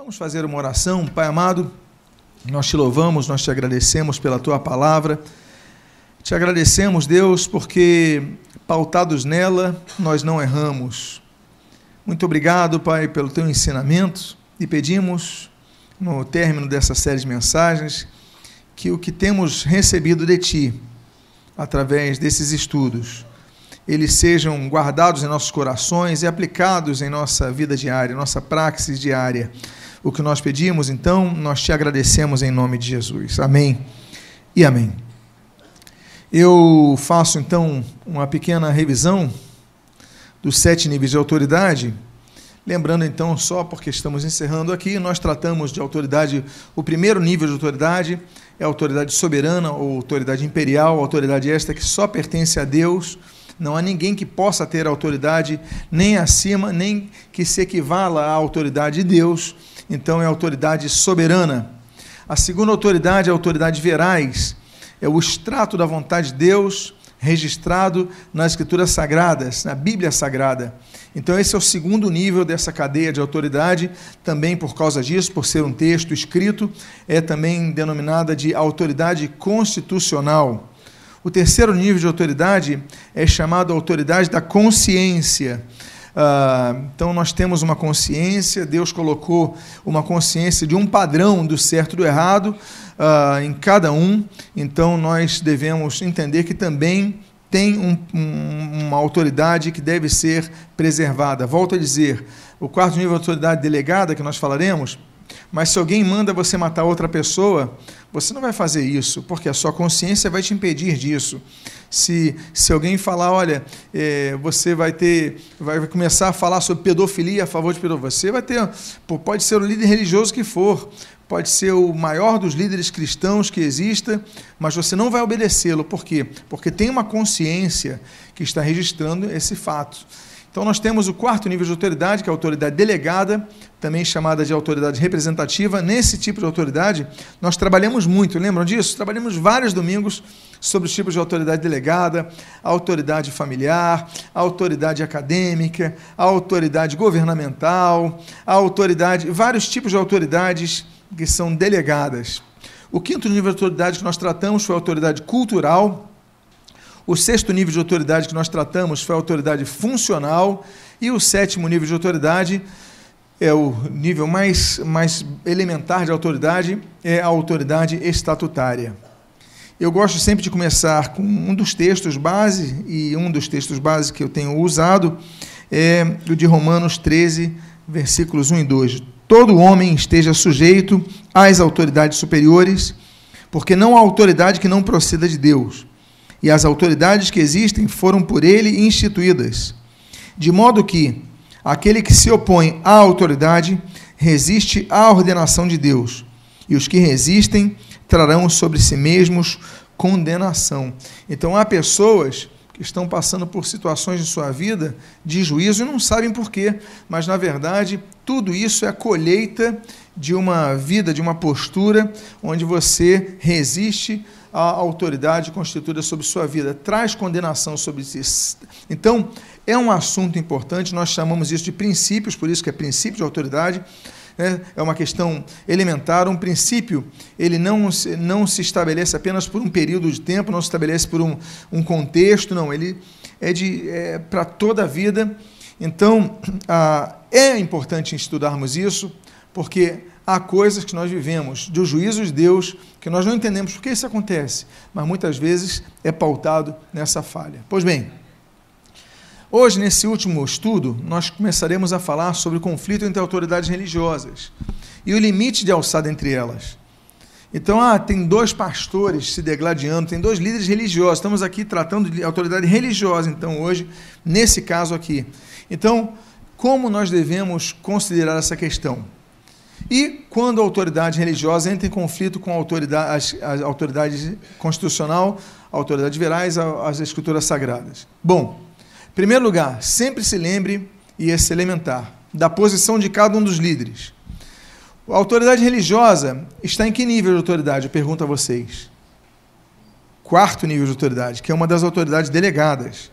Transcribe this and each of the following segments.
Vamos fazer uma oração, Pai amado. Nós te louvamos, nós te agradecemos pela tua palavra. Te agradecemos, Deus, porque pautados nela nós não erramos. Muito obrigado, Pai, pelo teu ensinamento e pedimos, no término dessa série de mensagens, que o que temos recebido de ti, através desses estudos, eles sejam guardados em nossos corações e aplicados em nossa vida diária, nossa praxis diária o que nós pedimos, então nós te agradecemos em nome de Jesus. Amém e amém. Eu faço então uma pequena revisão dos sete níveis de autoridade. Lembrando então, só porque estamos encerrando aqui, nós tratamos de autoridade, o primeiro nível de autoridade é a autoridade soberana ou autoridade imperial, autoridade esta que só pertence a Deus. Não há ninguém que possa ter autoridade nem acima, nem que se equivala à autoridade de Deus então é autoridade soberana. A segunda autoridade é a autoridade verais, é o extrato da vontade de Deus registrado nas Escrituras Sagradas, na Bíblia Sagrada. Então, esse é o segundo nível dessa cadeia de autoridade, também por causa disso, por ser um texto escrito, é também denominada de autoridade constitucional. O terceiro nível de autoridade é chamado autoridade da consciência. Ah, então nós temos uma consciência, Deus colocou uma consciência de um padrão do certo e do errado uh, em cada um, então nós devemos entender que também tem um, um, uma autoridade que deve ser preservada. Volto a dizer, o quarto nível de autoridade delegada que nós falaremos, mas se alguém manda você matar outra pessoa, você não vai fazer isso, porque a sua consciência vai te impedir disso. Se, se alguém falar, olha, é, você vai ter, vai começar a falar sobre pedofilia a favor de pedofilia, você vai ter, pode ser o líder religioso que for, pode ser o maior dos líderes cristãos que exista, mas você não vai obedecê-lo. Por quê? Porque tem uma consciência que está registrando esse fato. Então, nós temos o quarto nível de autoridade, que é a autoridade delegada, também chamada de autoridade representativa. Nesse tipo de autoridade, nós trabalhamos muito, lembram disso? Trabalhamos vários domingos sobre os tipos de autoridade delegada, autoridade familiar, autoridade acadêmica, autoridade governamental, autoridade, vários tipos de autoridades que são delegadas. O quinto nível de autoridade que nós tratamos foi a autoridade cultural, o sexto nível de autoridade que nós tratamos foi a autoridade funcional. E o sétimo nível de autoridade é o nível mais, mais elementar de autoridade, é a autoridade estatutária. Eu gosto sempre de começar com um dos textos base, e um dos textos base que eu tenho usado é o de Romanos 13, versículos 1 e 2. Todo homem esteja sujeito às autoridades superiores, porque não há autoridade que não proceda de Deus e as autoridades que existem foram por ele instituídas. De modo que aquele que se opõe à autoridade resiste à ordenação de Deus, e os que resistem trarão sobre si mesmos condenação. Então há pessoas que estão passando por situações de sua vida de juízo e não sabem por quê, mas na verdade tudo isso é a colheita de uma vida, de uma postura onde você resiste a autoridade constituída sobre sua vida, traz condenação sobre si. Então, é um assunto importante, nós chamamos isso de princípios, por isso que é princípio de autoridade, né? é uma questão elementar, um princípio, ele não, não se estabelece apenas por um período de tempo, não se estabelece por um, um contexto, não, ele é, de, é para toda a vida, então, ah, é importante estudarmos isso, porque há coisas que nós vivemos do juízo de Deus que nós não entendemos por que isso acontece, mas muitas vezes é pautado nessa falha. Pois bem, hoje, nesse último estudo, nós começaremos a falar sobre o conflito entre autoridades religiosas e o limite de alçada entre elas. Então, ah, tem dois pastores se degladiando, tem dois líderes religiosos. Estamos aqui tratando de autoridade religiosa, então, hoje, nesse caso aqui. Então, como nós devemos considerar essa questão? E quando a autoridade religiosa entra em conflito com a autoridade, constitucional, a autoridade verais, as escrituras sagradas. Bom, em primeiro lugar, sempre se lembre, e esse elementar, da posição de cada um dos líderes. A autoridade religiosa está em que nível de autoridade? Eu pergunto a vocês. Quarto nível de autoridade, que é uma das autoridades delegadas.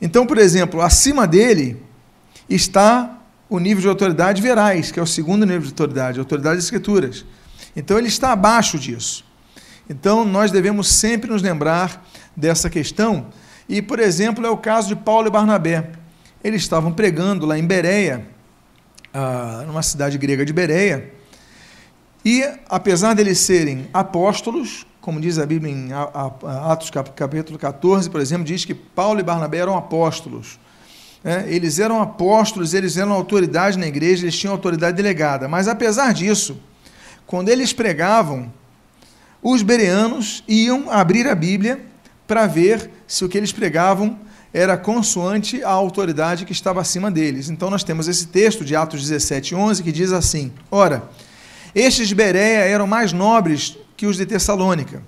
Então, por exemplo, acima dele está o nível de autoridade verais, que é o segundo nível de autoridade, autoridade das escrituras. Então ele está abaixo disso. Então nós devemos sempre nos lembrar dessa questão. E, por exemplo, é o caso de Paulo e Barnabé. Eles estavam pregando lá em Bereia, ah, numa cidade grega de Bereia, e apesar deles serem apóstolos, como diz a Bíblia em Atos capítulo 14, por exemplo, diz que Paulo e Barnabé eram apóstolos. É, eles eram apóstolos, eles eram autoridade na igreja, eles tinham autoridade delegada. Mas apesar disso, quando eles pregavam, os bereanos iam abrir a Bíblia para ver se o que eles pregavam era consoante à autoridade que estava acima deles. Então nós temos esse texto de Atos 17, 11, que diz assim: Ora, estes Bereia eram mais nobres que os de Tessalônica,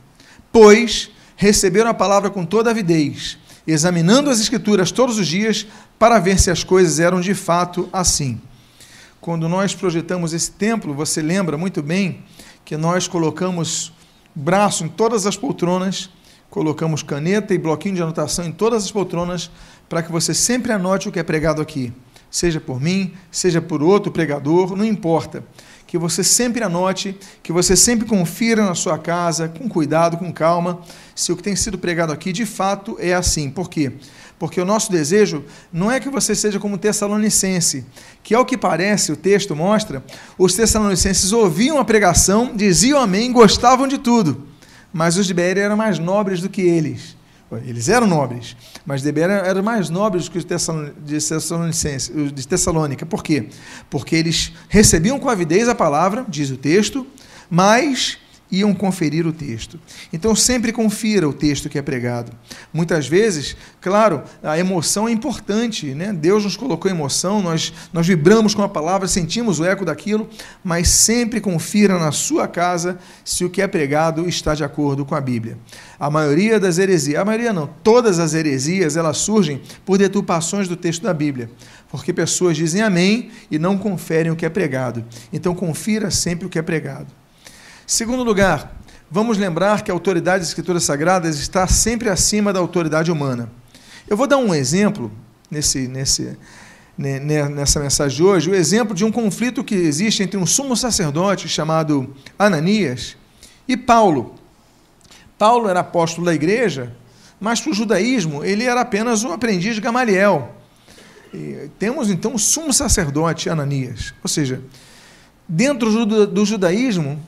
pois receberam a palavra com toda avidez, examinando as Escrituras todos os dias para ver se as coisas eram de fato assim. Quando nós projetamos esse templo, você lembra muito bem que nós colocamos braço em todas as poltronas, colocamos caneta e bloquinho de anotação em todas as poltronas, para que você sempre anote o que é pregado aqui, seja por mim, seja por outro pregador, não importa que você sempre anote, que você sempre confira na sua casa, com cuidado, com calma, se o que tem sido pregado aqui de fato é assim. Por quê? Porque o nosso desejo não é que você seja como Tessalonicense, que ao que parece, o texto mostra, os Tessalonicenses ouviam a pregação, diziam amém, gostavam de tudo, mas os de Berea eram mais nobres do que eles. Eles eram nobres, mas Deber eram mais nobres que os de Tessalônica. Por quê? Porque eles recebiam com avidez a palavra, diz o texto, mas iam conferir o texto. Então sempre confira o texto que é pregado. Muitas vezes, claro, a emoção é importante, né? Deus nos colocou emoção, nós, nós vibramos com a palavra, sentimos o eco daquilo, mas sempre confira na sua casa se o que é pregado está de acordo com a Bíblia. A maioria das heresias, a maioria não, todas as heresias, elas surgem por deturpações do texto da Bíblia porque pessoas dizem amém e não conferem o que é pregado. Então, confira sempre o que é pregado. Segundo lugar, vamos lembrar que a autoridade das Escrituras Sagradas está sempre acima da autoridade humana. Eu vou dar um exemplo nesse, nesse, nessa mensagem de hoje, o exemplo de um conflito que existe entre um sumo sacerdote chamado Ananias e Paulo. Paulo era apóstolo da igreja, mas para o judaísmo ele era apenas um aprendiz de Gamaliel. E temos então o sumo sacerdote Ananias, ou seja, dentro do judaísmo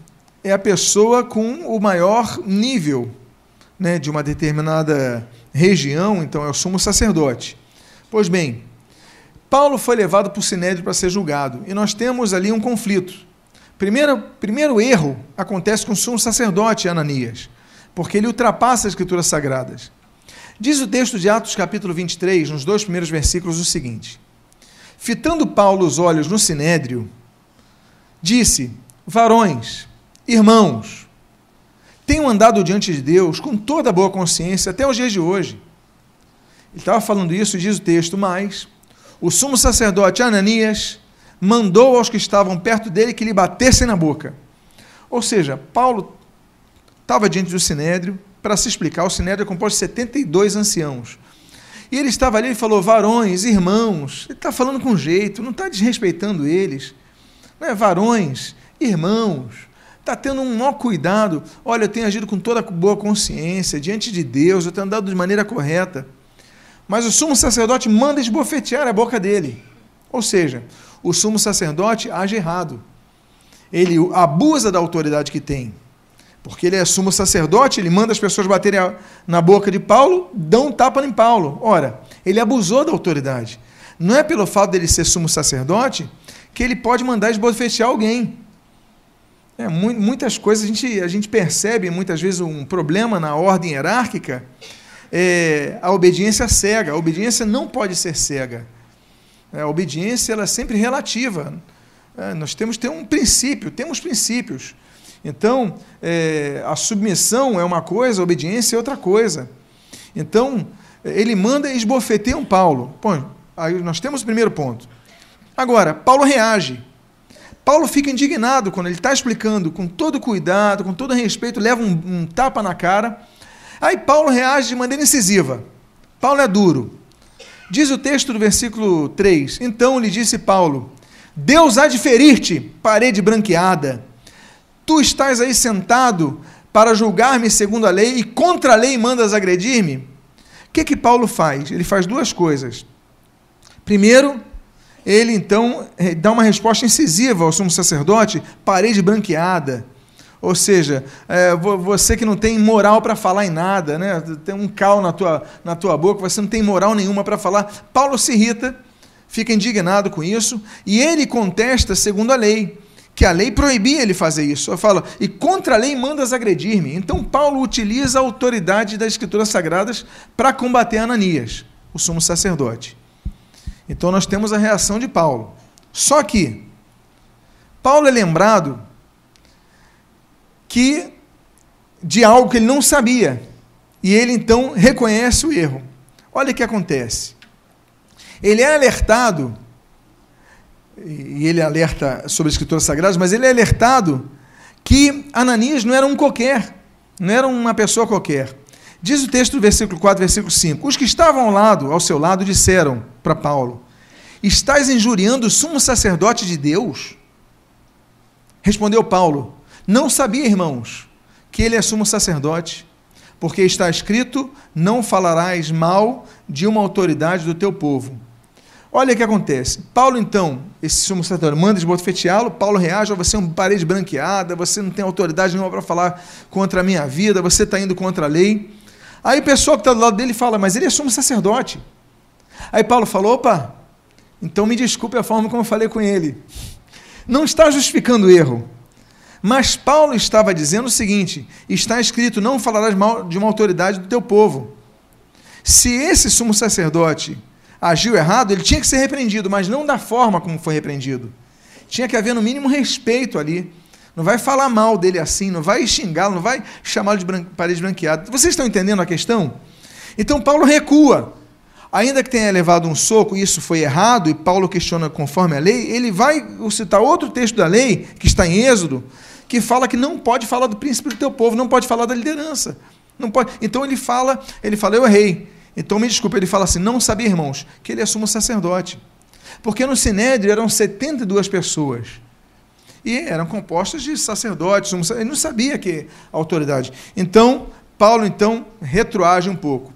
é a pessoa com o maior nível né, de uma determinada região, então é o sumo sacerdote. Pois bem, Paulo foi levado para o Sinédrio para ser julgado, e nós temos ali um conflito. Primeiro, primeiro erro acontece com o sumo sacerdote Ananias, porque ele ultrapassa as escrituras sagradas. Diz o texto de Atos, capítulo 23, nos dois primeiros versículos, o seguinte: Fitando Paulo os olhos no sinédrio, disse: Varões, Irmãos, tenho andado diante de Deus com toda a boa consciência até os dias de hoje. Ele estava falando isso, diz o texto, mas o sumo sacerdote Ananias mandou aos que estavam perto dele que lhe batessem na boca. Ou seja, Paulo estava diante do sinédrio para se explicar. O sinédrio é composto de 72 anciãos. E ele estava ali e falou: varões, irmãos. Ele está falando com jeito, não está desrespeitando eles. Não é? Varões, irmãos está tendo um maior cuidado. Olha, eu tenho agido com toda boa consciência, diante de Deus, eu tenho andado de maneira correta. Mas o sumo sacerdote manda esbofetear a boca dele. Ou seja, o sumo sacerdote age errado. Ele abusa da autoridade que tem. Porque ele é sumo sacerdote, ele manda as pessoas baterem na boca de Paulo, dão um tapa em Paulo. Ora, ele abusou da autoridade. Não é pelo fato dele ser sumo sacerdote que ele pode mandar esbofetear alguém. É, muitas coisas a gente, a gente percebe, muitas vezes, um problema na ordem hierárquica, é a obediência cega. A obediência não pode ser cega. É, a obediência ela é sempre relativa. É, nós temos que ter um princípio, temos princípios. Então, é, a submissão é uma coisa, a obediência é outra coisa. Então, ele manda esbofetear um Paulo. Bom, aí nós temos o primeiro ponto. Agora, Paulo reage. Paulo fica indignado quando ele está explicando com todo cuidado, com todo respeito, leva um, um, tapa na cara. Aí Paulo reage de maneira incisiva. Paulo é duro. Diz o texto do versículo 3: Então lhe disse Paulo: Deus há de ferir-te, parede branqueada. Tu estás aí sentado para julgar-me segundo a lei e contra a lei mandas agredir-me? O que que Paulo faz? Ele faz duas coisas. Primeiro, ele então eh, dá uma resposta incisiva ao sumo sacerdote, parede branqueada. Ou seja, é, você que não tem moral para falar em nada, né? tem um cal na tua, na tua boca, você não tem moral nenhuma para falar. Paulo se irrita, fica indignado com isso, e ele contesta segundo a lei, que a lei proibia ele fazer isso. Eu falo, e contra a lei mandas agredir-me. Então Paulo utiliza a autoridade das Escrituras Sagradas para combater Ananias, o sumo sacerdote. Então nós temos a reação de Paulo. Só que Paulo é lembrado que de algo que ele não sabia. E ele então reconhece o erro. Olha o que acontece. Ele é alertado, e ele alerta sobre as escrituras sagradas, mas ele é alertado que Ananias não era um qualquer, não era uma pessoa qualquer. Diz o texto do versículo 4, versículo 5: Os que estavam ao lado, ao seu lado, disseram para Paulo: Estás injuriando o sumo sacerdote de Deus? Respondeu Paulo: não sabia, irmãos, que ele é sumo sacerdote, porque está escrito: não falarás mal de uma autoridade do teu povo. Olha o que acontece. Paulo, então, esse sumo sacerdote, manda esbofeteá-lo, Paulo reage, você é uma parede branqueada, você não tem autoridade nenhuma para falar contra a minha vida, você está indo contra a lei. Aí o pessoal que está do lado dele fala, mas ele é sumo sacerdote. Aí Paulo falou, opa, então me desculpe a forma como eu falei com ele. Não está justificando o erro. Mas Paulo estava dizendo o seguinte: está escrito, não falarás mal de uma autoridade do teu povo. Se esse sumo sacerdote agiu errado, ele tinha que ser repreendido, mas não da forma como foi repreendido. Tinha que haver no mínimo respeito ali. Não vai falar mal dele assim, não vai xingá-lo, não vai chamá-lo de parede branqueada. Vocês estão entendendo a questão? Então Paulo recua. Ainda que tenha levado um soco isso foi errado, e Paulo questiona conforme a lei, ele vai citar outro texto da lei, que está em Êxodo, que fala que não pode falar do príncipe do teu povo, não pode falar da liderança. Não pode. Então ele fala, ele fala, eu errei. Então me desculpe, ele fala assim, não sabia, irmãos, que ele é sumo sacerdote. Porque no Sinédrio eram 72 pessoas. E eram compostas de sacerdotes, ele não sabia que autoridade. Então, Paulo então retroage um pouco.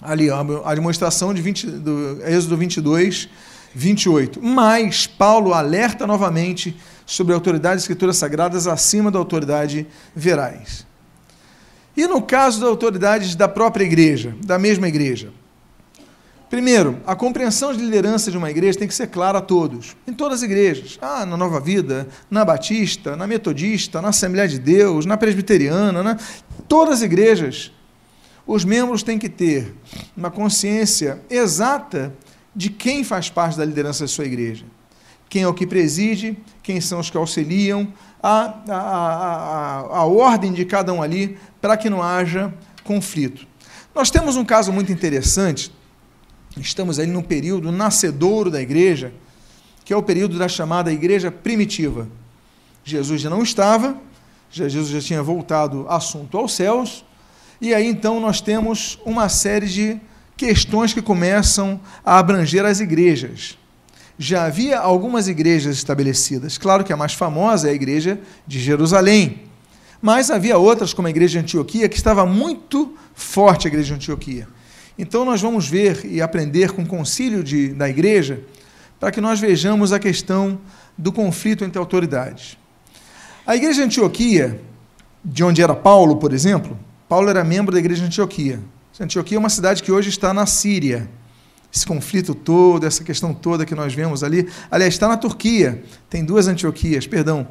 Ali, a demonstração de 20, do Êxodo 22, 28. Mas Paulo alerta novamente sobre a autoridade das escrituras sagradas acima da autoridade verais. E no caso das autoridades da própria igreja, da mesma igreja? Primeiro, a compreensão de liderança de uma igreja tem que ser clara a todos, em todas as igrejas. Ah, na Nova Vida, na Batista, na Metodista, na Assembleia de Deus, na Presbiteriana, na... todas as igrejas. Os membros têm que ter uma consciência exata de quem faz parte da liderança da sua igreja quem é o que preside, quem são os que auxiliam, a, a, a, a ordem de cada um ali, para que não haja conflito. Nós temos um caso muito interessante, estamos aí no período nascedouro da igreja, que é o período da chamada igreja primitiva. Jesus já não estava, Jesus já tinha voltado assunto aos céus, e aí então nós temos uma série de questões que começam a abranger as igrejas já havia algumas igrejas estabelecidas. Claro que a mais famosa é a igreja de Jerusalém. Mas havia outras, como a igreja de Antioquia, que estava muito forte a igreja de Antioquia. Então nós vamos ver e aprender com o concílio de, da igreja para que nós vejamos a questão do conflito entre autoridades. A igreja de Antioquia, de onde era Paulo, por exemplo, Paulo era membro da igreja de Antioquia. Antioquia é uma cidade que hoje está na Síria esse conflito todo, essa questão toda que nós vemos ali. Aliás, está na Turquia, tem duas Antioquias, perdão.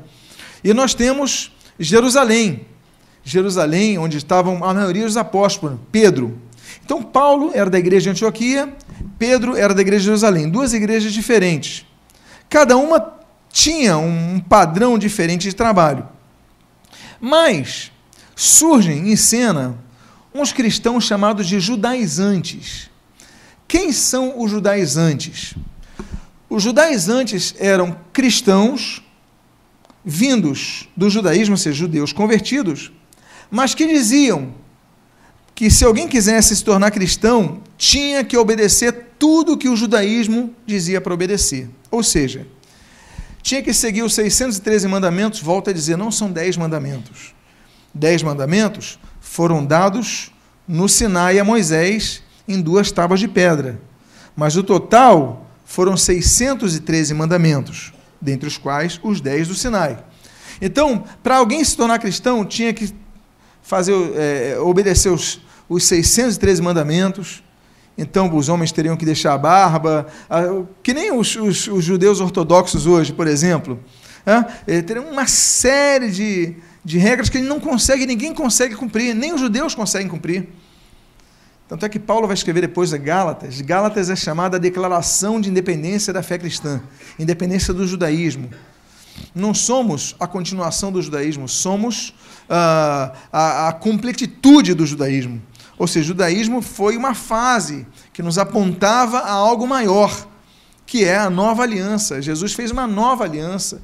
E nós temos Jerusalém. Jerusalém, onde estavam a maioria dos apóstolos, Pedro. Então, Paulo era da igreja de Antioquia, Pedro era da igreja de Jerusalém, duas igrejas diferentes. Cada uma tinha um padrão diferente de trabalho. Mas surgem em cena uns cristãos chamados de judaizantes. Quem são os judaizantes? Os judaizantes eram cristãos vindos do judaísmo, ou seja, judeus convertidos, mas que diziam que se alguém quisesse se tornar cristão, tinha que obedecer tudo que o judaísmo dizia para obedecer. Ou seja, tinha que seguir os 613 mandamentos, volta a dizer, não são 10 mandamentos. 10 mandamentos foram dados no Sinai a Moisés em duas tábuas de pedra. Mas o total foram 613 mandamentos, dentre os quais os 10 do Sinai. Então, para alguém se tornar cristão, tinha que fazer, é, obedecer os, os 613 mandamentos. Então, os homens teriam que deixar a barba, que nem os, os, os judeus ortodoxos hoje, por exemplo. É, teriam uma série de, de regras que ele não consegue, ninguém consegue cumprir, nem os judeus conseguem cumprir. Tanto é que Paulo vai escrever depois de Gálatas. Gálatas é chamada a declaração de independência da fé cristã, independência do judaísmo. Não somos a continuação do judaísmo, somos uh, a, a completitude do judaísmo. Ou seja, o judaísmo foi uma fase que nos apontava a algo maior, que é a nova aliança. Jesus fez uma nova aliança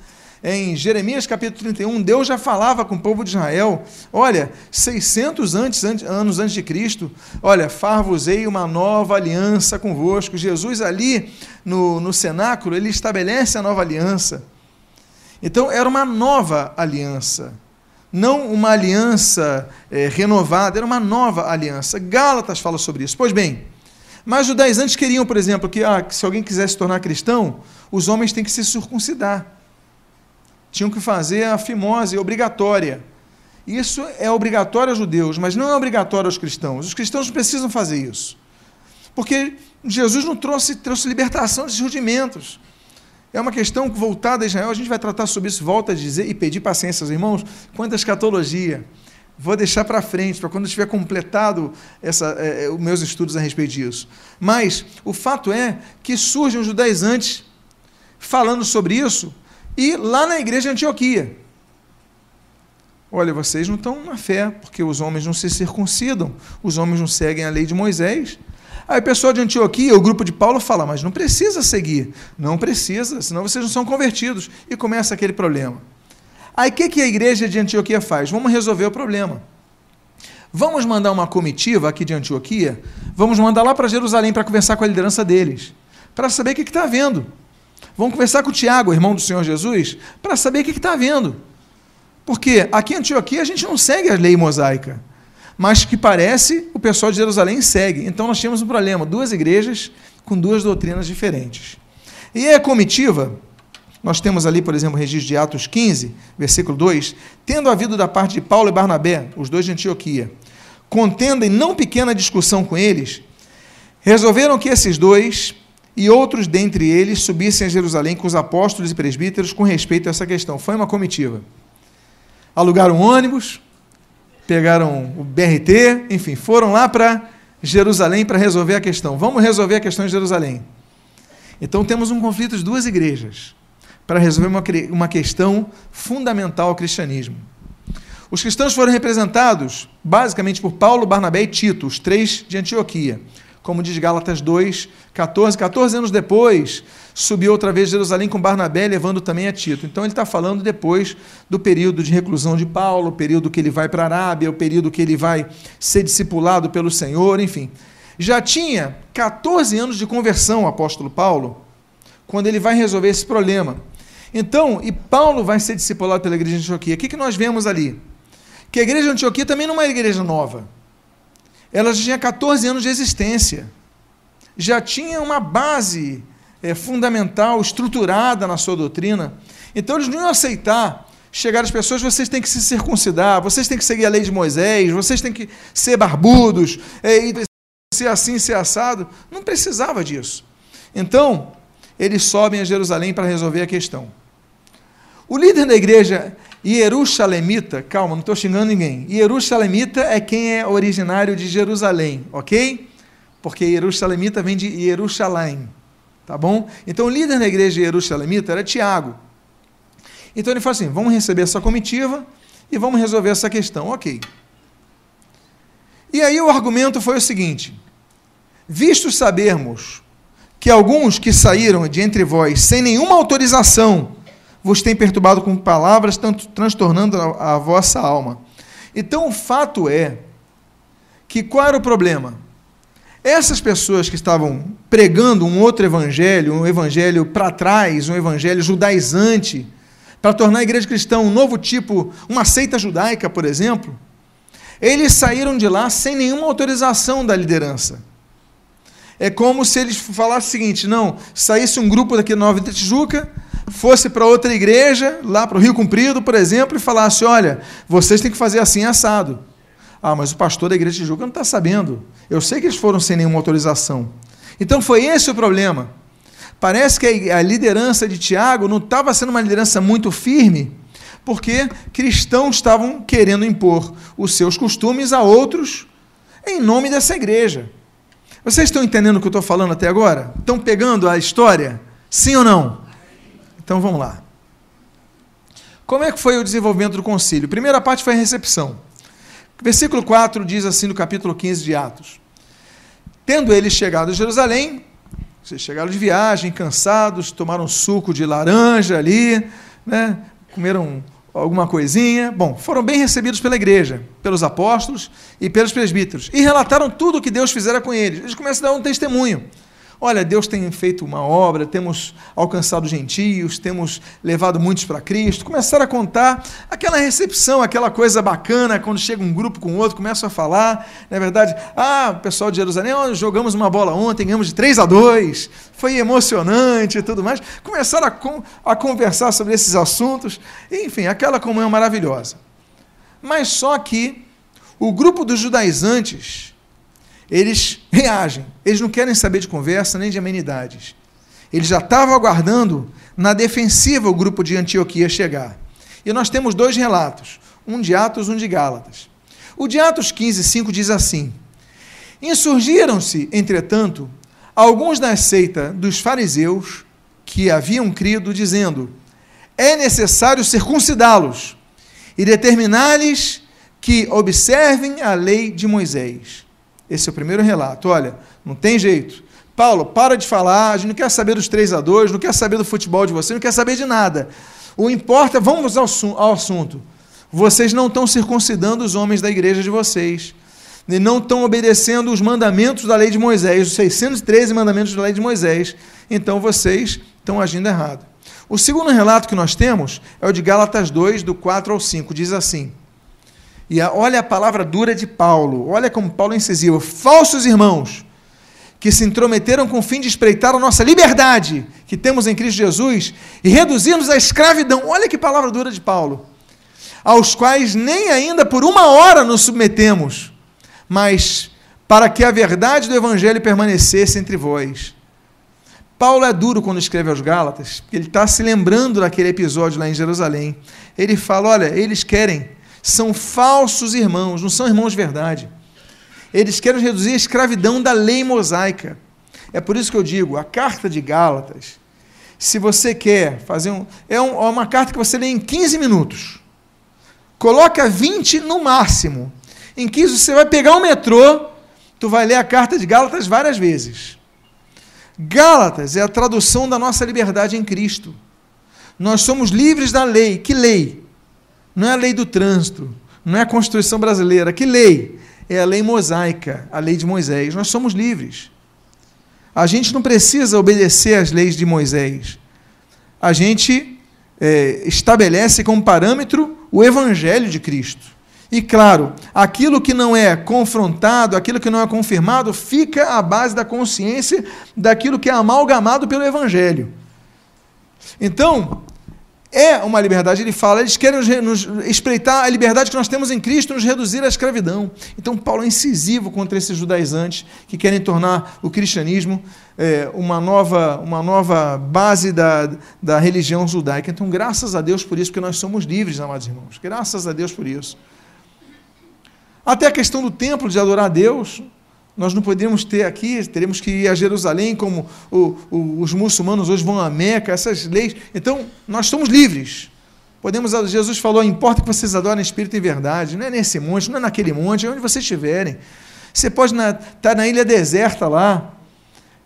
em Jeremias capítulo 31, Deus já falava com o povo de Israel, olha, 600 antes, antes, anos antes de Cristo, olha, far-vos-ei uma nova aliança convosco. Jesus ali no, no cenáculo, ele estabelece a nova aliança. Então, era uma nova aliança, não uma aliança é, renovada, era uma nova aliança. Gálatas fala sobre isso. Pois bem, mas os antes queriam, por exemplo, que, ah, que se alguém quisesse se tornar cristão, os homens têm que se circuncidar tinham que fazer a fimose obrigatória. Isso é obrigatório aos judeus, mas não é obrigatório aos cristãos. Os cristãos precisam fazer isso. Porque Jesus não trouxe, trouxe libertação desses rudimentos. É uma questão voltada a Israel, a gente vai tratar sobre isso, volta a dizer e pedir paciência aos irmãos, quanto à escatologia. Vou deixar para frente, para quando eu tiver completado essa, é, os meus estudos a respeito disso. Mas o fato é que surgem os judaizantes falando sobre isso, e lá na igreja de Antioquia. Olha, vocês não estão na fé, porque os homens não se circuncidam, os homens não seguem a lei de Moisés. Aí o pessoal de Antioquia, o grupo de Paulo, fala, mas não precisa seguir. Não precisa, senão vocês não são convertidos. E começa aquele problema. Aí o que, que a igreja de Antioquia faz? Vamos resolver o problema. Vamos mandar uma comitiva aqui de Antioquia, vamos mandar lá para Jerusalém para conversar com a liderança deles, para saber o que está havendo. Vamos conversar com o Tiago, irmão do Senhor Jesus, para saber o que está havendo. Porque aqui em Antioquia a gente não segue a lei mosaica, mas que parece o pessoal de Jerusalém segue. Então nós temos um problema: duas igrejas com duas doutrinas diferentes. E a comitiva, nós temos ali, por exemplo, o registro de Atos 15, versículo 2: tendo havido da parte de Paulo e Barnabé, os dois de Antioquia, contenda e não pequena discussão com eles, resolveram que esses dois e outros dentre eles subissem a Jerusalém com os apóstolos e presbíteros com respeito a essa questão. Foi uma comitiva. Alugaram ônibus, pegaram o BRT, enfim, foram lá para Jerusalém para resolver a questão. Vamos resolver a questão de Jerusalém. Então temos um conflito de duas igrejas para resolver uma, uma questão fundamental ao cristianismo. Os cristãos foram representados basicamente por Paulo, Barnabé e Tito, os três de Antioquia como diz Gálatas 2, 14. 14 anos depois, subiu outra vez Jerusalém com Barnabé, levando também a Tito. Então ele está falando depois do período de reclusão de Paulo, o período que ele vai para a Arábia, o período que ele vai ser discipulado pelo Senhor, enfim. Já tinha 14 anos de conversão o apóstolo Paulo, quando ele vai resolver esse problema. Então, e Paulo vai ser discipulado pela igreja de Antioquia. O que, que nós vemos ali? Que a igreja de Antioquia também não é uma igreja nova ela já tinha 14 anos de existência, já tinha uma base é, fundamental, estruturada na sua doutrina. Então eles não iam aceitar chegar as pessoas, vocês têm que se circuncidar, vocês têm que seguir a lei de Moisés, vocês têm que ser barbudos, é, ser assim, ser assado. Não precisava disso. Então, eles sobem a Jerusalém para resolver a questão. O líder da igreja Jerusalemita, calma, não estou xingando ninguém. Jerusalemita é quem é originário de Jerusalém, ok? Porque Jerusalemita vem de Jerusalém, tá bom? Então o líder da igreja Jerusalemita era Tiago. Então ele fala assim: vamos receber essa comitiva e vamos resolver essa questão, ok. E aí o argumento foi o seguinte: visto sabermos que alguns que saíram de entre vós sem nenhuma autorização, vos tem perturbado com palavras, tanto transtornando a, a vossa alma. Então o fato é que qual era o problema? essas pessoas que estavam pregando um outro evangelho, um evangelho para trás, um evangelho judaizante, para tornar a igreja cristã um novo tipo, uma seita judaica, por exemplo, eles saíram de lá sem nenhuma autorização da liderança. É como se eles falassem o seguinte: não, saísse um grupo daqui de Nova Tijuca, fosse para outra igreja, lá para o Rio Comprido, por exemplo, e falasse: olha, vocês têm que fazer assim assado. Ah, mas o pastor da igreja de Tijuca não está sabendo. Eu sei que eles foram sem nenhuma autorização. Então foi esse o problema. Parece que a liderança de Tiago não estava sendo uma liderança muito firme, porque cristãos estavam querendo impor os seus costumes a outros em nome dessa igreja. Vocês estão entendendo o que eu estou falando até agora? Estão pegando a história? Sim ou não? Então vamos lá. Como é que foi o desenvolvimento do concílio? Primeira parte foi a recepção. Versículo 4 diz assim no capítulo 15 de Atos: Tendo eles chegado a Jerusalém, vocês chegaram de viagem, cansados, tomaram suco de laranja ali, né? comeram alguma coisinha. Bom, foram bem recebidos pela igreja, pelos apóstolos e pelos presbíteros. E relataram tudo o que Deus fizera com eles. Eles começam a dar um testemunho. Olha, Deus tem feito uma obra, temos alcançado gentios, temos levado muitos para Cristo. Começaram a contar aquela recepção, aquela coisa bacana, quando chega um grupo com outro, começam a falar, na é verdade, ah, pessoal de Jerusalém, jogamos uma bola ontem, ganhamos de 3 a 2, foi emocionante e tudo mais. Começaram a, a conversar sobre esses assuntos, enfim, aquela comunhão maravilhosa. Mas só que o grupo dos judaizantes eles reagem. Eles não querem saber de conversa nem de amenidades. Eles já estavam aguardando na defensiva o grupo de Antioquia chegar. E nós temos dois relatos, um de Atos, um de Gálatas. O de Atos 15, 5 diz assim: Insurgiram-se, entretanto, alguns da seita dos fariseus que haviam crido, dizendo: É necessário circuncidá-los e determinar-lhes que observem a lei de Moisés. Esse é o primeiro relato. Olha, não tem jeito. Paulo, para de falar, a gente não quer saber dos 3 a 2 não quer saber do futebol de você, não quer saber de nada. O importa, vamos ao, assunto. Vocês não estão circuncidando os homens da igreja de vocês. E não estão obedecendo os mandamentos da lei de Moisés, os 613 mandamentos da lei de Moisés. Então vocês estão agindo errado. O segundo relato que nós temos é o de Gálatas 2, do 4 ao 5. Diz assim. E olha a palavra dura de Paulo, olha como Paulo é incisivo. Falsos irmãos, que se intrometeram com o fim de espreitar a nossa liberdade que temos em Cristo Jesus e reduzir-nos à escravidão. Olha que palavra dura de Paulo. Aos quais nem ainda por uma hora nos submetemos, mas para que a verdade do Evangelho permanecesse entre vós. Paulo é duro quando escreve aos Gálatas, porque ele está se lembrando daquele episódio lá em Jerusalém. Ele fala: olha, eles querem são falsos irmãos, não são irmãos de verdade. Eles querem reduzir a escravidão da lei mosaica. É por isso que eu digo, a carta de Gálatas, se você quer fazer um. É, um, é uma carta que você lê em 15 minutos. Coloca 20 no máximo. Em 15 você vai pegar o um metrô, tu vai ler a carta de Gálatas várias vezes. Gálatas é a tradução da nossa liberdade em Cristo. Nós somos livres da lei. Que lei? Não é a lei do trânsito, não é a Constituição brasileira. Que lei? É a lei mosaica, a lei de Moisés. Nós somos livres. A gente não precisa obedecer às leis de Moisés. A gente é, estabelece como parâmetro o Evangelho de Cristo. E claro, aquilo que não é confrontado, aquilo que não é confirmado, fica à base da consciência daquilo que é amalgamado pelo Evangelho. Então, é uma liberdade. Ele fala, eles querem nos, nos espreitar a liberdade que nós temos em Cristo, nos reduzir à escravidão. Então, Paulo é incisivo contra esses judaizantes que querem tornar o cristianismo é, uma, nova, uma nova base da, da religião judaica. Então, graças a Deus por isso, porque nós somos livres, amados irmãos. Graças a Deus por isso. Até a questão do templo de adorar a Deus, nós não poderíamos ter aqui, teremos que ir a Jerusalém, como o, o, os muçulmanos hoje vão a Meca, essas leis. Então, nós somos livres. Podemos, Jesus falou: importa que vocês adorem espírito em verdade. Não é nesse monte, não é naquele monte, é onde vocês estiverem. Você pode estar na, tá na ilha deserta lá,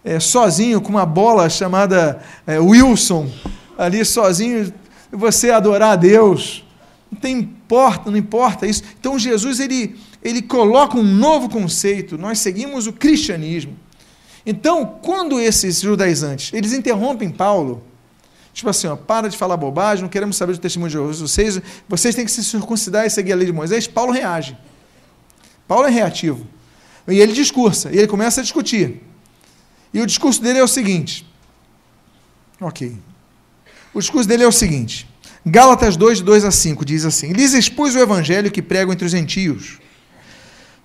é, sozinho, com uma bola chamada é, Wilson, ali sozinho, você adorar a Deus. Não tem importa, não importa isso. Então Jesus ele ele coloca um novo conceito. Nós seguimos o cristianismo. Então, quando esses judaizantes, eles interrompem Paulo, tipo assim, ó, para de falar bobagem, não queremos saber do testemunho de vocês, vocês têm que se circuncidar e seguir a lei de Moisés, Paulo reage. Paulo é reativo. E ele discursa, e ele começa a discutir. E o discurso dele é o seguinte. Ok. O discurso dele é o seguinte. Gálatas 2, 2 a 5 diz assim: Lhes expus o evangelho que prego entre os gentios.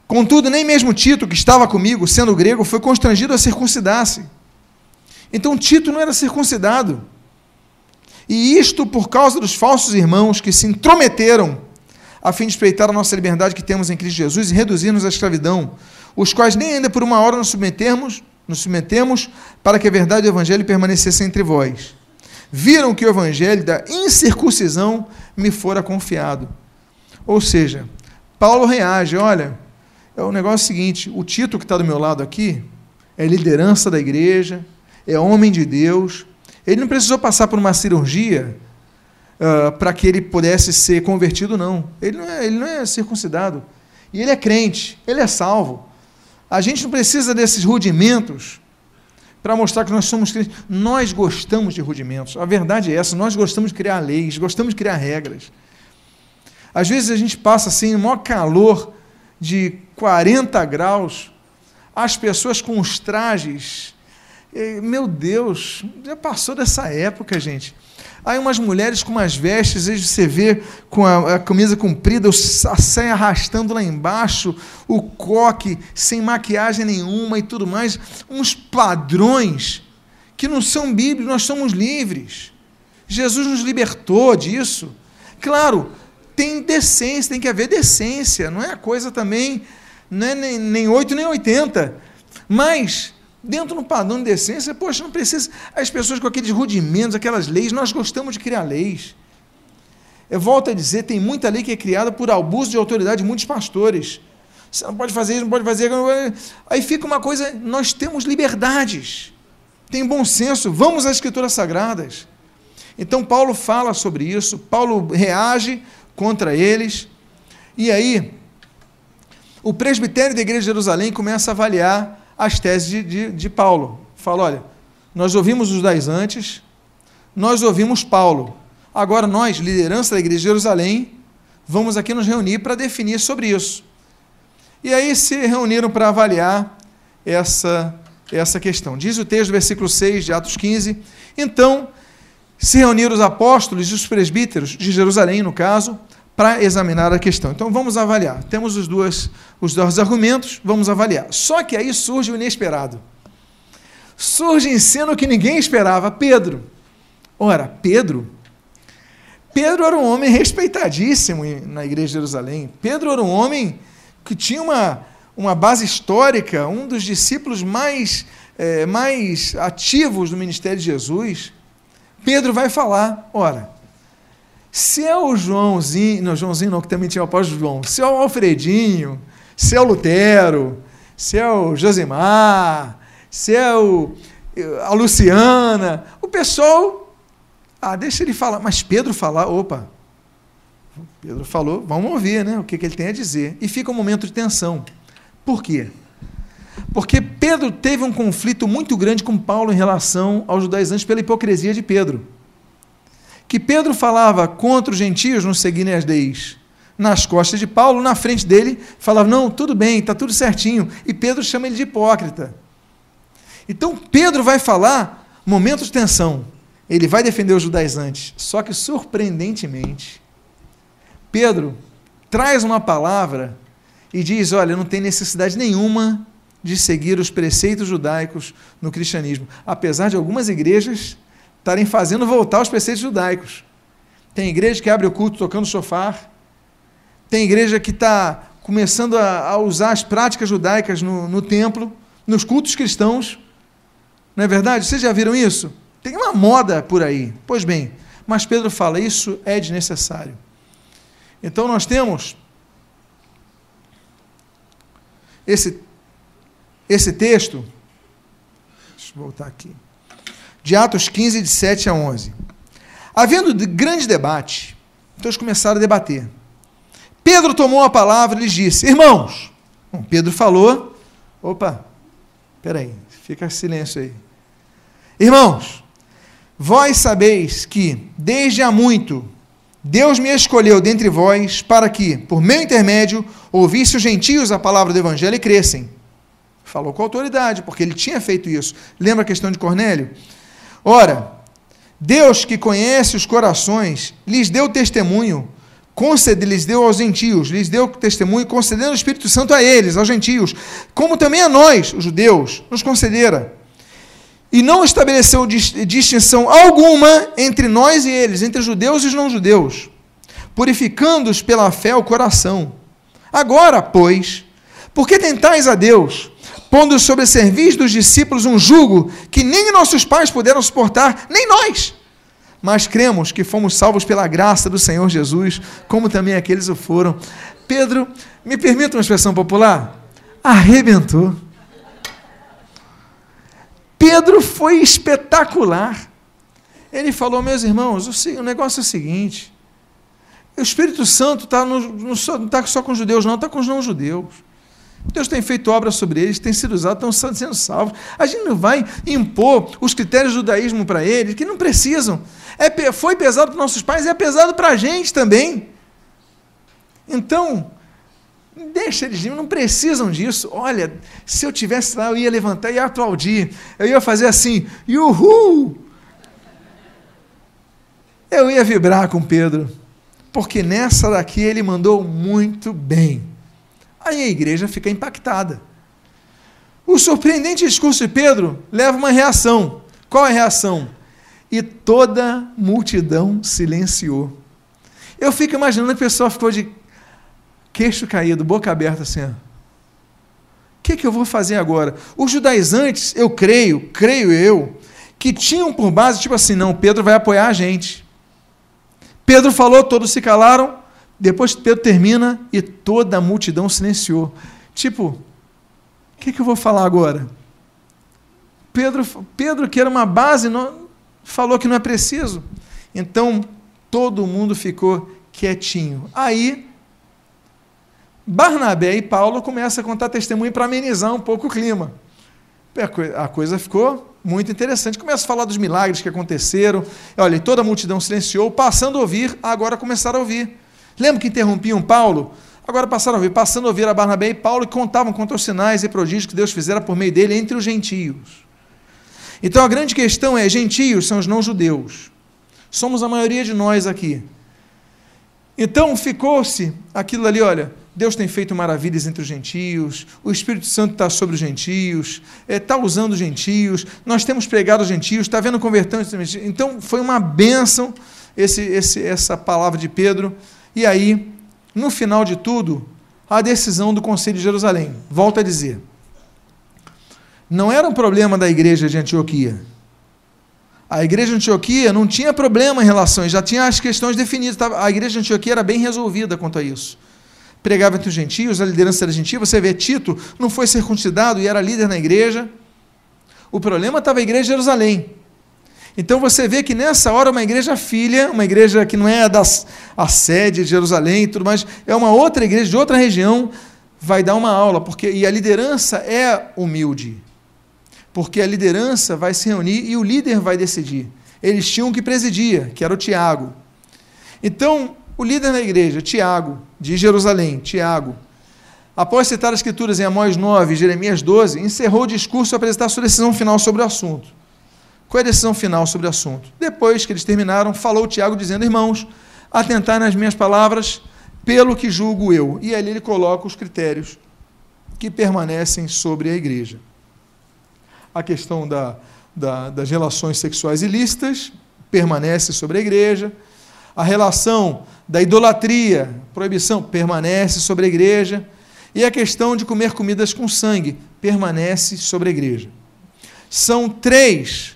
Contudo, nem mesmo Tito, que estava comigo, sendo grego, foi constrangido a circuncidar-se. Então Tito não era circuncidado. E isto por causa dos falsos irmãos que se intrometeram a fim de espreitar a nossa liberdade que temos em Cristo Jesus e reduzir-nos à escravidão, os quais nem ainda por uma hora nos submetemos, nos submetemos para que a verdade do evangelho permanecesse entre vós viram que o evangelho da incircuncisão me fora confiado. Ou seja, Paulo reage: olha, é o negócio seguinte, o Tito que está do meu lado aqui é liderança da igreja, é homem de Deus, ele não precisou passar por uma cirurgia uh, para que ele pudesse ser convertido, não. Ele não, é, ele não é circuncidado. E ele é crente, ele é salvo. A gente não precisa desses rudimentos para mostrar que nós somos crentes. Nós gostamos de rudimentos. A verdade é essa, nós gostamos de criar leis, gostamos de criar regras. Às vezes a gente passa assim, no maior calor de 40 graus, as pessoas com os trajes. Meu Deus, já passou dessa época, gente. Aí umas mulheres com umas vestes, aí você vê com a, a camisa comprida, a saia arrastando lá embaixo, o coque sem maquiagem nenhuma e tudo mais, uns padrões que não são bíblicos, nós somos livres. Jesus nos libertou disso. Claro, tem decência, tem que haver decência, não é a coisa também, não é nem, nem 8 nem 80. Mas dentro do padrão de decência, poxa, não precisa. As pessoas com aqueles rudimentos, aquelas leis, nós gostamos de criar leis. Eu volto a dizer, tem muita lei que é criada por abuso de autoridade de muitos pastores. Você não pode fazer isso, não pode fazer. Aí fica uma coisa, nós temos liberdades. Tem bom senso, vamos às escrituras sagradas. Então Paulo fala sobre isso, Paulo reage contra eles. E aí, o presbitério da igreja de Jerusalém começa a avaliar as teses de, de, de Paulo. Fala, olha, nós ouvimos os dez antes, nós ouvimos Paulo. Agora nós, liderança da igreja de Jerusalém, vamos aqui nos reunir para definir sobre isso. E aí se reuniram para avaliar essa, essa questão. Diz o texto, versículo 6 de Atos 15. Então, se reuniram os apóstolos e os presbíteros de Jerusalém, no caso, para examinar a questão. Então vamos avaliar. Temos os dois, os dois argumentos, vamos avaliar. Só que aí surge o inesperado. Surge em cena o que ninguém esperava, Pedro. Ora, Pedro. Pedro era um homem respeitadíssimo na igreja de Jerusalém. Pedro era um homem que tinha uma, uma base histórica, um dos discípulos mais, é, mais ativos do ministério de Jesus. Pedro vai falar: ora, se é o Joãozinho, não, Joãozinho não, que também tinha o apóstolo João, se é o Alfredinho, se é o Lutero, se é o Josimar, se é o, a Luciana, o pessoal, ah, deixa ele falar, mas Pedro falar, opa, Pedro falou, vamos ouvir né, o que, que ele tem a dizer. E fica um momento de tensão. Por quê? Porque Pedro teve um conflito muito grande com Paulo em relação aos judaizantes pela hipocrisia de Pedro que Pedro falava contra os gentios não seguirem as leis nas costas de Paulo, na frente dele, falava: Não, tudo bem, está tudo certinho. E Pedro chama ele de hipócrita. Então Pedro vai falar, momento de tensão, ele vai defender os judaizantes. Só que, surpreendentemente, Pedro traz uma palavra e diz: Olha, não tem necessidade nenhuma de seguir os preceitos judaicos no cristianismo. Apesar de algumas igrejas estarem fazendo voltar os preceitos judaicos. Tem igreja que abre o culto tocando sofá. Tem igreja que está começando a, a, usar as práticas judaicas no, no templo, nos cultos cristãos. Não é verdade? Vocês já viram isso? Tem uma moda por aí. Pois bem, mas Pedro fala: isso é desnecessário. Então nós temos esse, esse texto. Deixa eu voltar aqui de Atos 15, de 7 a 11. Havendo grande debate, então eles começaram a debater. Pedro tomou a palavra e lhes disse: Irmãos, Bom, Pedro falou. Opa, peraí, fica silêncio aí. Irmãos, vós sabeis que, desde há muito, Deus me escolheu dentre vós para que, por meu intermédio, ouvisse os gentios a palavra do evangelho e crescem. Falou com autoridade, porque ele tinha feito isso. Lembra a questão de Cornélio? Ora, Deus que conhece os corações, lhes deu testemunho concede, lhes deu aos gentios, lhes deu testemunho, concedendo o Espírito Santo a eles, aos gentios, como também a nós, os judeus, nos concedera. E não estabeleceu distinção alguma entre nós e eles, entre judeus e os não-judeus, purificando-os pela fé o coração. Agora, pois, por que tentais a Deus, pondo sobre a serviço dos discípulos um jugo que nem nossos pais puderam suportar, nem nós? mas cremos que fomos salvos pela graça do Senhor Jesus, como também aqueles o foram. Pedro, me permita uma expressão popular? Arrebentou. Pedro foi espetacular. Ele falou, meus irmãos, o, negócio é o seguinte: o Espírito Santo tá não está só com os judeus, não, está com os não-judeus. Deus tem feito obra sobre eles, tem sido usado, estão sendo salvos. A gente não vai impor os critérios do judaísmo para eles, que não precisam. É, foi pesado para nossos pais, é pesado para a gente também. Então, deixa eles, não precisam disso. Olha, se eu tivesse lá, eu ia levantar e aplaudir. Eu ia fazer assim, uhul! Eu ia vibrar com Pedro, porque nessa daqui ele mandou muito bem. Aí a igreja fica impactada. O surpreendente discurso de Pedro leva uma reação. Qual é a reação? e toda multidão silenciou. Eu fico imaginando a pessoa ficou de queixo caído, boca aberta assim. O que, que eu vou fazer agora? Os judaizantes, eu creio, creio eu, que tinham por base, tipo assim, não, Pedro vai apoiar a gente. Pedro falou, todos se calaram, depois Pedro termina e toda a multidão silenciou. Tipo, o que, que eu vou falar agora? Pedro, Pedro, que era uma base, não, falou que não é preciso. Então todo mundo ficou quietinho. Aí Barnabé e Paulo começam a contar testemunho para amenizar um pouco o clima. A coisa ficou muito interessante. Começa a falar dos milagres que aconteceram. Olha, toda a multidão silenciou, passando a ouvir, agora começaram a ouvir. Lembra que interrompiam Paulo? Agora passaram a ouvir, passando a ouvir a Barnabé e Paulo, e contavam contra os sinais e prodígios que Deus fizera por meio dele entre os gentios. Então a grande questão é: gentios são os não-judeus. Somos a maioria de nós aqui. Então ficou-se aquilo ali, olha, Deus tem feito maravilhas entre os gentios, o Espírito Santo está sobre os gentios, está é, usando os gentios, nós temos pregado os gentios, está vendo convertão. Então foi uma bênção esse, esse, essa palavra de Pedro. E aí, no final de tudo, a decisão do Conselho de Jerusalém. Volto a dizer não era um problema da igreja de Antioquia. A igreja de Antioquia não tinha problema em relação, já tinha as questões definidas. A igreja de Antioquia era bem resolvida quanto a isso. Pregava entre os gentios, a liderança era gentil. Você vê, Tito não foi circuncidado e era líder na igreja. O problema estava a igreja de Jerusalém. Então você vê que nessa hora uma igreja filha, uma igreja que não é da a sede de Jerusalém e tudo mais, é uma outra igreja de outra região, vai dar uma aula, porque e a liderança é humilde porque a liderança vai se reunir e o líder vai decidir. Eles tinham que presidia, que era o Tiago. Então, o líder da igreja, Tiago, de Jerusalém, Tiago, após citar as escrituras em Amós 9 e Jeremias 12, encerrou o discurso a apresentar sua decisão final sobre o assunto. Qual é a decisão final sobre o assunto? Depois que eles terminaram, falou Tiago dizendo: Irmãos, atentar nas minhas palavras, pelo que julgo eu. E ali ele coloca os critérios que permanecem sobre a igreja a questão da, da, das relações sexuais ilícitas permanece sobre a igreja, a relação da idolatria, proibição, permanece sobre a igreja, e a questão de comer comidas com sangue permanece sobre a igreja. São três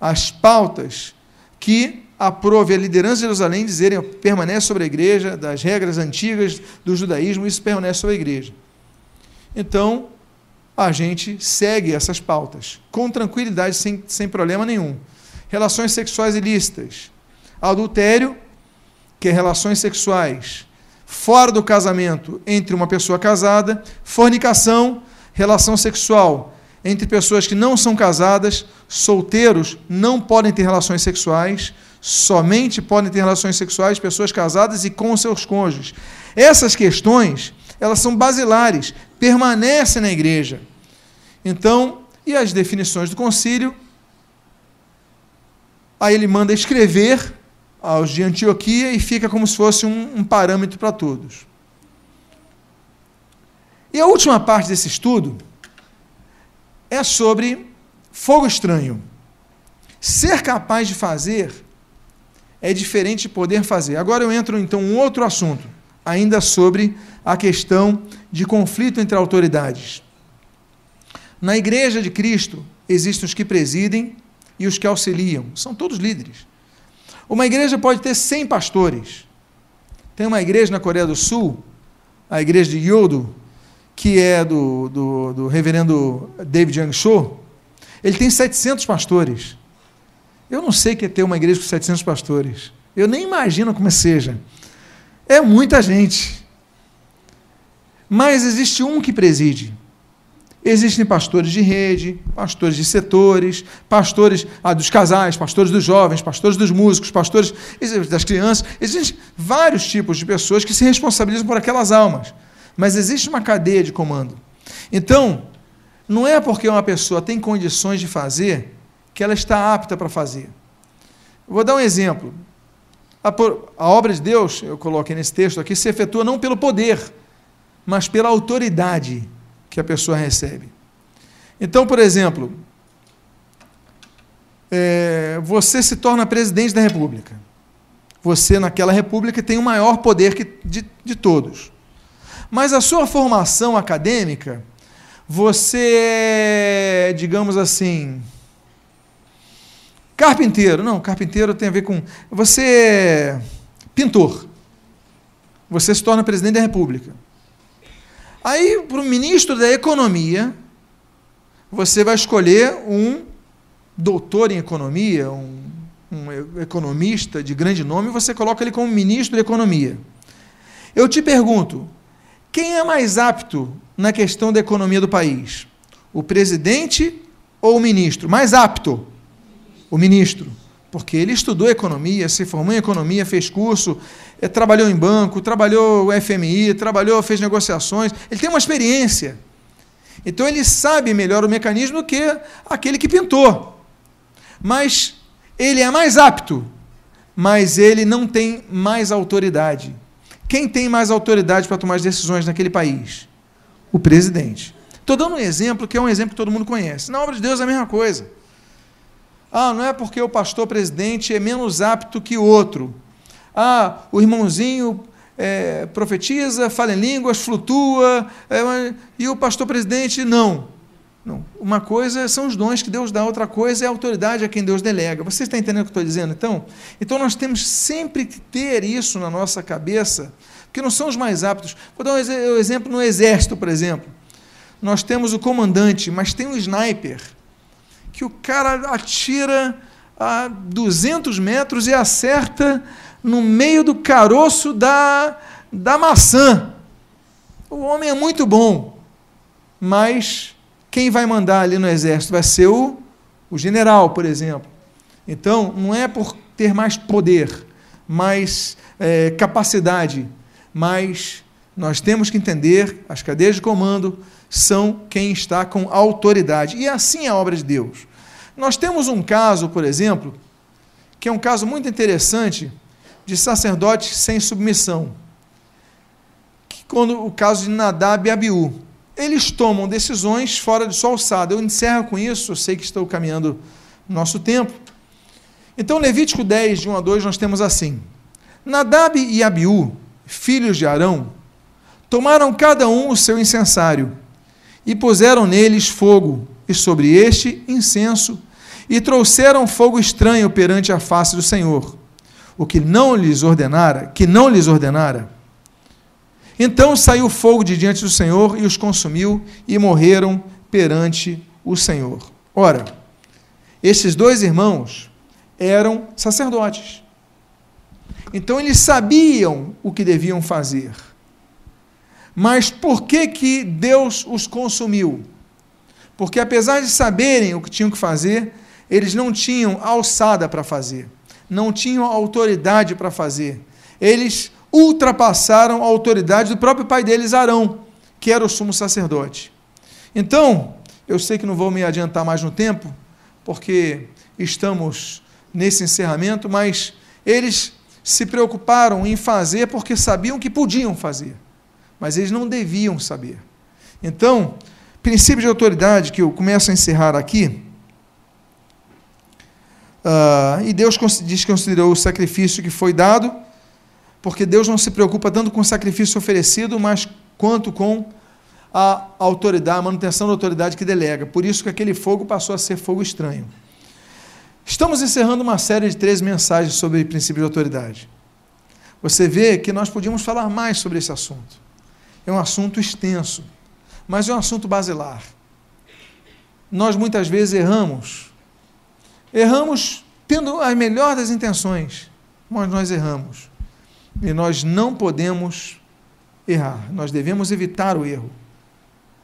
as pautas que aprove a liderança de Jerusalém dizerem permanece sobre a igreja, das regras antigas do judaísmo, isso permanece sobre a igreja. Então, a gente segue essas pautas com tranquilidade, sem, sem problema nenhum. Relações sexuais ilícitas, adultério, que é relações sexuais fora do casamento entre uma pessoa casada, fornicação, relação sexual entre pessoas que não são casadas, solteiros não podem ter relações sexuais, somente podem ter relações sexuais pessoas casadas e com seus cônjuges. Essas questões, elas são basilares, permanecem na igreja. Então, e as definições do concílio? Aí ele manda escrever aos de Antioquia e fica como se fosse um, um parâmetro para todos. E a última parte desse estudo é sobre fogo estranho. Ser capaz de fazer é diferente de poder fazer. Agora eu entro então em um outro assunto, ainda sobre a questão de conflito entre autoridades. Na igreja de Cristo existem os que presidem e os que auxiliam, são todos líderes. Uma igreja pode ter 100 pastores. Tem uma igreja na Coreia do Sul, a igreja de Yodo, que é do, do, do reverendo David Young Cho. Ele tem 700 pastores. Eu não sei o que é ter uma igreja com 700 pastores. Eu nem imagino como seja. É muita gente. Mas existe um que preside. Existem pastores de rede, pastores de setores, pastores ah, dos casais, pastores dos jovens, pastores dos músicos, pastores das crianças. Existem vários tipos de pessoas que se responsabilizam por aquelas almas. Mas existe uma cadeia de comando. Então, não é porque uma pessoa tem condições de fazer que ela está apta para fazer. Vou dar um exemplo. A, a obra de Deus, eu coloquei nesse texto aqui, se efetua não pelo poder, mas pela autoridade que a pessoa recebe. Então, por exemplo, é, você se torna presidente da República. Você, naquela República, tem o maior poder que, de, de todos. Mas a sua formação acadêmica, você é, digamos assim, carpinteiro. Não, carpinteiro tem a ver com. Você é pintor. Você se torna presidente da República. Aí, para o ministro da Economia, você vai escolher um doutor em economia, um, um economista de grande nome, e você coloca ele como ministro da Economia. Eu te pergunto, quem é mais apto na questão da economia do país? O presidente ou o ministro? Mais apto? O ministro porque ele estudou economia, se formou em economia, fez curso, eh, trabalhou em banco, trabalhou FMI, trabalhou, fez negociações, ele tem uma experiência. Então ele sabe melhor o mecanismo do que aquele que pintou. Mas ele é mais apto, mas ele não tem mais autoridade. Quem tem mais autoridade para tomar as decisões naquele país? O presidente. Estou dando um exemplo que é um exemplo que todo mundo conhece. Na obra de Deus é a mesma coisa. Ah, não é porque o pastor presidente é menos apto que outro. Ah, o irmãozinho é, profetiza, fala em línguas, flutua, é, e o pastor presidente não. Não. Uma coisa são os dons que Deus dá, outra coisa é a autoridade a quem Deus delega. Você está entendendo o que eu estou dizendo? Então, então nós temos sempre que ter isso na nossa cabeça, porque não são os mais aptos. Vou dar um exemplo no exército, por exemplo. Nós temos o comandante, mas tem um sniper que o cara atira a 200 metros e acerta no meio do caroço da, da maçã. O homem é muito bom, mas quem vai mandar ali no exército vai ser o, o general, por exemplo. Então, não é por ter mais poder, mais é, capacidade, mas nós temos que entender as cadeias de comando são quem está com autoridade. E assim é a obra de Deus. Nós temos um caso, por exemplo, que é um caso muito interessante de sacerdote sem submissão. Que quando o caso de Nadab e Abiú. Eles tomam decisões fora de sua alçada. Eu encerro com isso, eu sei que estou caminhando nosso tempo. Então, Levítico 10, de 1 a 2, nós temos assim: Nadab e Abiú, filhos de Arão, tomaram cada um o seu incensário e puseram neles fogo, e sobre este incenso, e trouxeram fogo estranho perante a face do Senhor, o que não lhes ordenara, que não lhes ordenara. Então saiu fogo de diante do Senhor e os consumiu e morreram perante o Senhor. Ora, esses dois irmãos eram sacerdotes. Então eles sabiam o que deviam fazer. Mas por que, que Deus os consumiu? Porque apesar de saberem o que tinham que fazer, eles não tinham alçada para fazer, não tinham autoridade para fazer. Eles ultrapassaram a autoridade do próprio pai deles, Arão, que era o sumo sacerdote. Então, eu sei que não vou me adiantar mais no tempo, porque estamos nesse encerramento, mas eles se preocuparam em fazer porque sabiam que podiam fazer, mas eles não deviam saber. Então, princípio de autoridade que eu começo a encerrar aqui. Uh, e Deus diz que considerou o sacrifício que foi dado, porque Deus não se preocupa tanto com o sacrifício oferecido, mas quanto com a autoridade, a manutenção da autoridade que delega. Por isso que aquele fogo passou a ser fogo estranho. Estamos encerrando uma série de três mensagens sobre princípio de autoridade. Você vê que nós podíamos falar mais sobre esse assunto. É um assunto extenso, mas é um assunto basilar. Nós muitas vezes erramos. Erramos tendo a melhor das intenções, mas nós erramos. E nós não podemos errar. Nós devemos evitar o erro.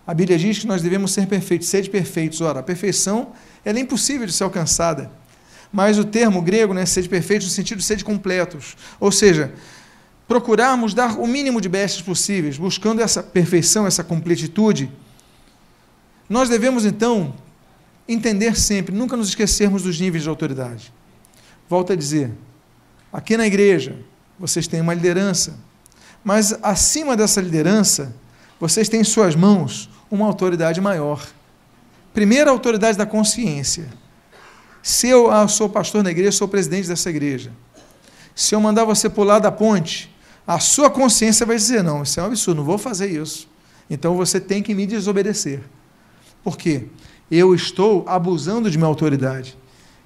A Bíblia diz que nós devemos ser perfeitos, sede perfeitos. Ora, a perfeição ela é impossível de ser alcançada. Mas o termo grego, né, sede perfeitos, no sentido de sede completos. Ou seja, procurarmos dar o mínimo de bestas possíveis, buscando essa perfeição, essa completitude. Nós devemos, então, entender sempre, nunca nos esquecermos dos níveis de autoridade. Volto a dizer, aqui na igreja, vocês têm uma liderança, mas acima dessa liderança, vocês têm em suas mãos uma autoridade maior. Primeiro, a autoridade da consciência. Se eu ah, sou pastor na igreja, sou presidente dessa igreja. Se eu mandar você pular da ponte, a sua consciência vai dizer: não, isso é um absurdo, não vou fazer isso. Então você tem que me desobedecer. Por quê? Eu estou abusando de minha autoridade.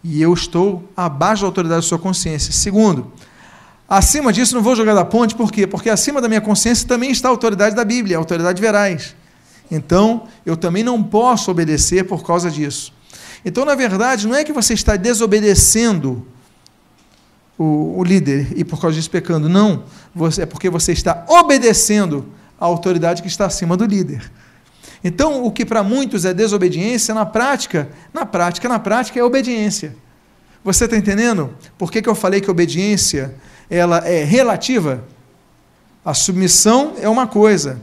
E eu estou abaixo da autoridade da sua consciência. Segundo, acima disso não vou jogar da ponte, por quê? Porque acima da minha consciência também está a autoridade da Bíblia, a autoridade verais. Então, eu também não posso obedecer por causa disso. Então, na verdade, não é que você está desobedecendo o, o líder e por causa disso pecando. Não, você, é porque você está obedecendo a autoridade que está acima do líder. Então, o que para muitos é desobediência, na prática, na prática, na prática é obediência. Você está entendendo? Por que, que eu falei que obediência ela é relativa? A submissão é uma coisa,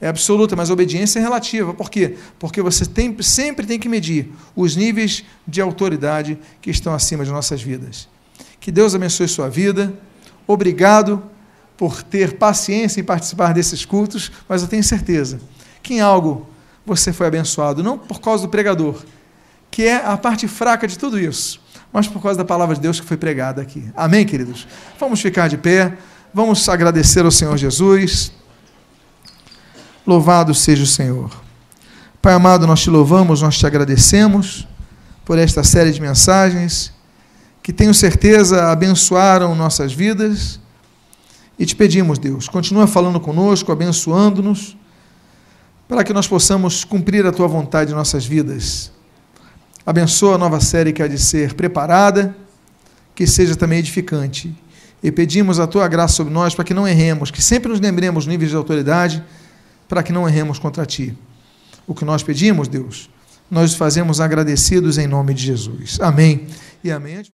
é absoluta, mas a obediência é relativa. Por quê? Porque você tem, sempre tem que medir os níveis de autoridade que estão acima de nossas vidas. Que Deus abençoe sua vida. Obrigado por ter paciência em participar desses cultos, mas eu tenho certeza que em algo você foi abençoado, não por causa do pregador, que é a parte fraca de tudo isso, mas por causa da palavra de Deus que foi pregada aqui. Amém, queridos? Vamos ficar de pé, vamos agradecer ao Senhor Jesus. Louvado seja o Senhor. Pai amado, nós te louvamos, nós te agradecemos por esta série de mensagens que tenho certeza abençoaram nossas vidas. E te pedimos, Deus, continua falando conosco, abençoando-nos, para que nós possamos cumprir a tua vontade em nossas vidas. Abençoa a nova série que há de ser preparada, que seja também edificante. E pedimos a tua graça sobre nós para que não erremos, que sempre nos lembremos níveis de autoridade para que não erremos contra ti. O que nós pedimos, Deus, nós fazemos agradecidos em nome de Jesus. Amém e amém.